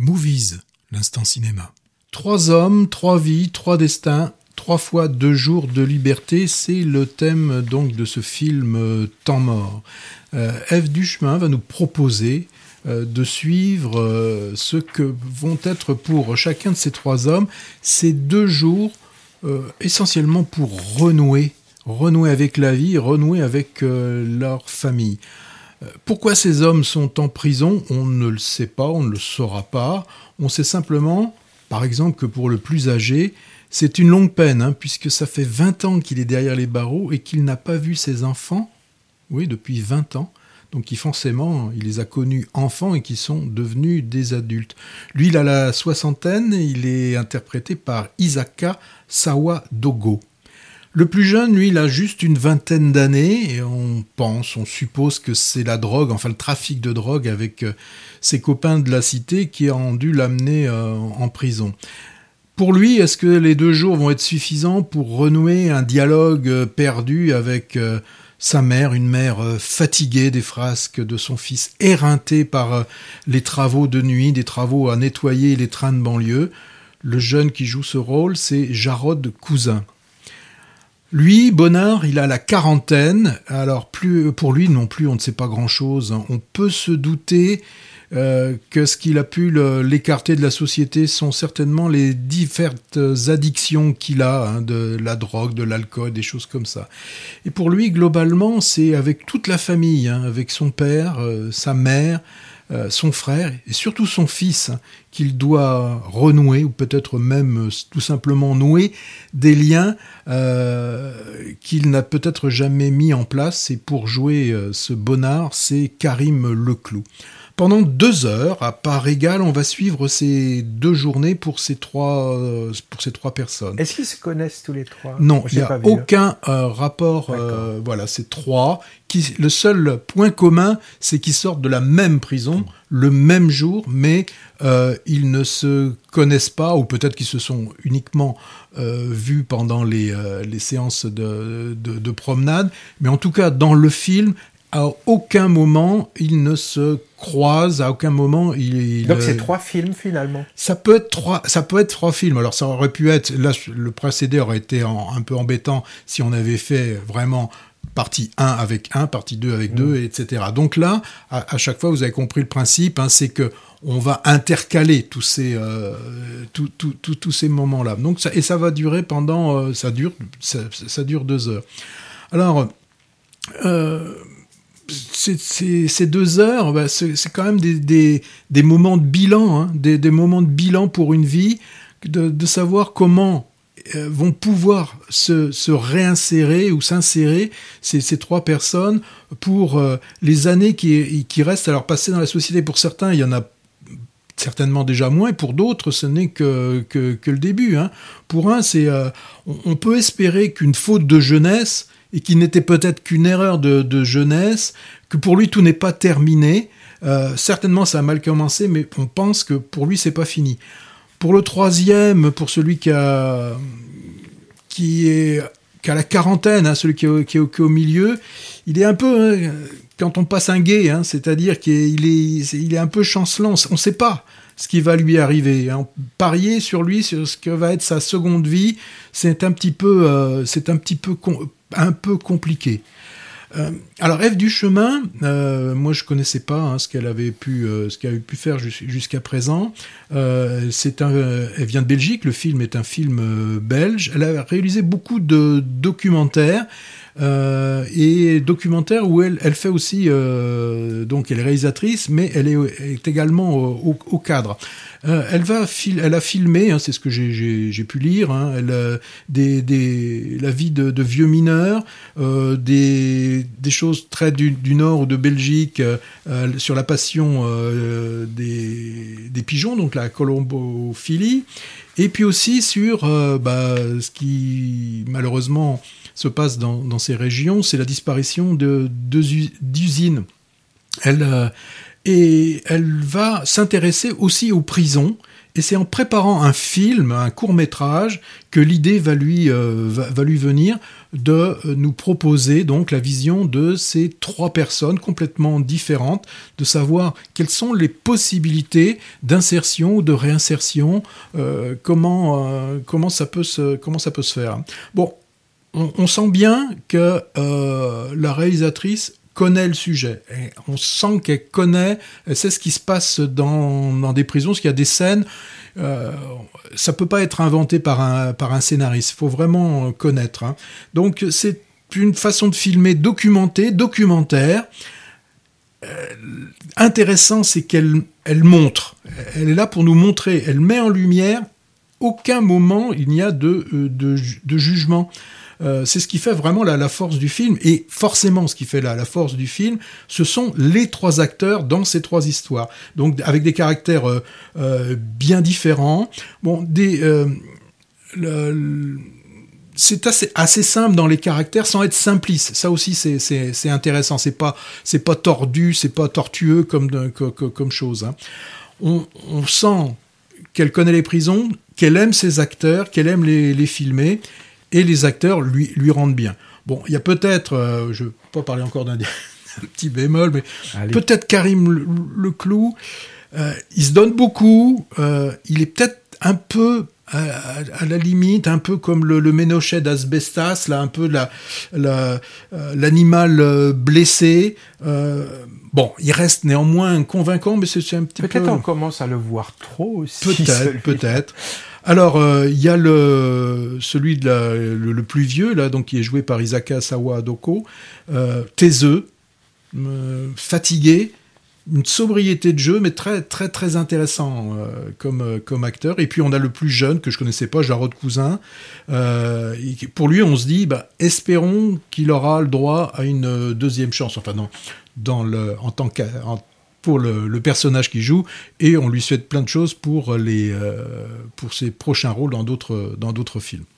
Movies, l'instant cinéma. Trois hommes, trois vies, trois destins, trois fois deux jours de liberté, c'est le thème donc de ce film euh, Temps mort. Euh, Eve Duchemin va nous proposer euh, de suivre euh, ce que vont être pour chacun de ces trois hommes ces deux jours essentiellement pour renouer, renouer avec la vie, renouer avec leur famille. Pourquoi ces hommes sont en prison On ne le sait pas, on ne le saura pas. On sait simplement, par exemple, que pour le plus âgé, c'est une longue peine, hein, puisque ça fait 20 ans qu'il est derrière les barreaux et qu'il n'a pas vu ses enfants, oui, depuis 20 ans. Donc, qui forcément, il les a connus enfants et qui sont devenus des adultes. Lui, il a la soixantaine, il est interprété par Isaka Sawa-Dogo. Le plus jeune, lui, il a juste une vingtaine d'années et on pense, on suppose que c'est la drogue, enfin le trafic de drogue avec euh, ses copains de la cité qui ont dû l'amener euh, en prison. Pour lui, est-ce que les deux jours vont être suffisants pour renouer un dialogue euh, perdu avec sa mère, une mère fatiguée des frasques de son fils, éreintée par les travaux de nuit, des travaux à nettoyer les trains de banlieue? Le jeune qui joue ce rôle, c'est Jarod Cousin. Lui, Bonnard, il a la quarantaine. Alors, plus, pour lui non plus, on ne sait pas grand-chose. On peut se douter euh, que ce qu'il a pu l'écarter de la société sont certainement les différentes addictions qu'il a, hein, de la drogue, de l'alcool, des choses comme ça. Et pour lui, globalement, c'est avec toute la famille, hein, avec son père, euh, sa mère, son frère et surtout son fils, hein, qu'il doit renouer ou peut-être même euh, tout simplement nouer des liens euh, qu'il n'a peut-être jamais mis en place. Et pour jouer euh, ce bonnard, c'est Karim Leclou. Pendant deux heures, à part égale, on va suivre ces deux journées pour ces trois, euh, pour ces trois personnes. Est-ce qu'ils se connaissent tous les trois? Non, il n'y a hein. aucun euh, rapport. euh, voilà, c'est trois. Qui, le seul point commun, c'est qu'ils sortent de la même prison le même jour, mais euh, ils ne se connaissent pas, ou peut-être qu'ils se sont uniquement euh, vus pendant les, euh, les séances de, de, de promenade. Mais en tout cas, dans le film, à aucun moment ils ne se croisent, à aucun moment ils. Donc c'est trois films finalement. ça peut être trois, ça peut être trois films. Alors ça aurait pu être, là le précédé aurait été en- un peu embêtant si on avait fait vraiment partie 1 avec 1, partie 2 avec 2, etc. Donc là, à, à chaque fois, vous avez compris le principe, hein, c'est que on va intercaler tous ces, euh, tous- tous ces moments-là. Donc ça, et ça va durer pendant, euh, ça dure, ça, ça dure deux heures. Alors, euh, ces deux heures, bah, c'est quand même des, moments de bilan, hein, des, moments de bilan pour une vie, de, savoir comment euh, vont pouvoir se, réinsérer ou s'insérer ces, trois personnes pour euh, les années qui, restent à leur passer dans la société. Pour certains, il y en a certainement déjà moins, pour d'autres, ce n'est que, le début. hein. Pour un, euh, on peut espérer qu'une faute de jeunesse, et qui n'était peut-être qu'une erreur de, jeunesse, que pour lui tout n'est pas terminé. Euh, certainement, ça a mal commencé, mais on pense que pour lui, c'est pas fini. Pour le troisième, pour celui qui a qui est qui a la quarantaine, hein, celui qui est, qui est au- milieu, il est un peu hein, quand on passe un gay, hein, c'est-à-dire qu'il est, il est un peu chancelant. On ne sait pas ce qui va lui arriver. Parier sur lui, sur ce que va être sa seconde vie, c'est un petit peu, euh, c'est un petit peu, un peu compliqué. Euh, alors Eve du chemin, euh, moi je connaissais pas hein, ce qu'elle avait pu, euh, faire jus- jusqu'à présent. Elle vient de Belgique. Le film est un film belge. Elle a réalisé beaucoup de documentaires euh, et documentaires où elle, fait aussi, euh, donc elle est réalisatrice, mais elle est, également au, au- cadre. Euh, elle va, elle a filmé, hein, c'est ce que j'ai- pu lire, hein, euh, la vie de, vieux mineurs, euh, des, choses très du, nord ou de Belgique euh, euh, sur la passion euh, des, pigeons, donc la colombophilie, et puis aussi sur euh, bah, ce qui malheureusement se passe dans, ces régions, c'est la disparition de d'usines. Elle, euh, et elle va s'intéresser aussi aux prisons Et c'est en préparant un film, un court métrage, que l'idée va lui, euh, va, lui venir de euh, nous proposer donc la vision de ces trois personnes complètement différentes, de savoir quelles sont les possibilités d'insertion ou de réinsertion, comment, comment, ça peut se, comment ça peut se faire. Bon, on, sent bien que la réalisatrice connaît le sujet. on sent qu'elle connaît, elle sait ce qui se passe dans, des prisons, parce qu'il y a des scènes euh, ça peut pas être inventé par un, par un scénariste. Il faut vraiment connaître. Hein. Donc c'est une façon de filmer documentée, documentaire. Euh, intéressant, c'est qu'elle elle montre. Elle est là pour nous montrer. Elle met en lumière. Aucun moment il n'y a euh, de, de jugement. Euh, c'est ce qui fait vraiment la, force du film. Et forcément, ce qui fait la, force du film, ce sont les trois acteurs dans ces trois histoires. Donc, avec des caractères euh, euh, bien différents. Bon, c'est assez, simple dans les caractères sans être simpliste. Ça aussi, c'est intéressant. C'est pas, pas tordu, c'est pas tortueux comme, chose. Hein. On, on, sent qu'elle connaît les prisons, qu'elle aime ses acteurs, qu'elle aime les, les filmer, et les acteurs lui, lui rendent bien. Bon, il y a peut-être, euh, je ne vais pas parler encore d'un petit bémol, mais peut-être Karim Leclou, euh, il se donne beaucoup, euh, il est peut-être un peu à, la limite, un peu comme le, le ménochet d'Asbestas, là, un peu l'animal la, euh, blessé. bon, il reste néanmoins convaincant, mais c'est un petit peu... Peut-être on commence à le voir trop aussi. Peut-être, peut-être. Alors, euh, il y a celui de le, plus vieux, là, donc, qui est joué par Isaka Sawa Adoko, euh, taiseux, euh, fatigué, une sobriété de jeu, mais très très très intéressant comme comme acteur. Et puis on a le plus jeune que je connaissais pas, Jarod Cousin. pour lui, on se dit, bah, espérons qu'il aura le droit à une deuxième chance. Enfin dans le en tant que pour le, personnage qui joue et on lui souhaite plein de choses pour, les, euh, pour ses prochains rôles dans d'autres, dans d'autres films.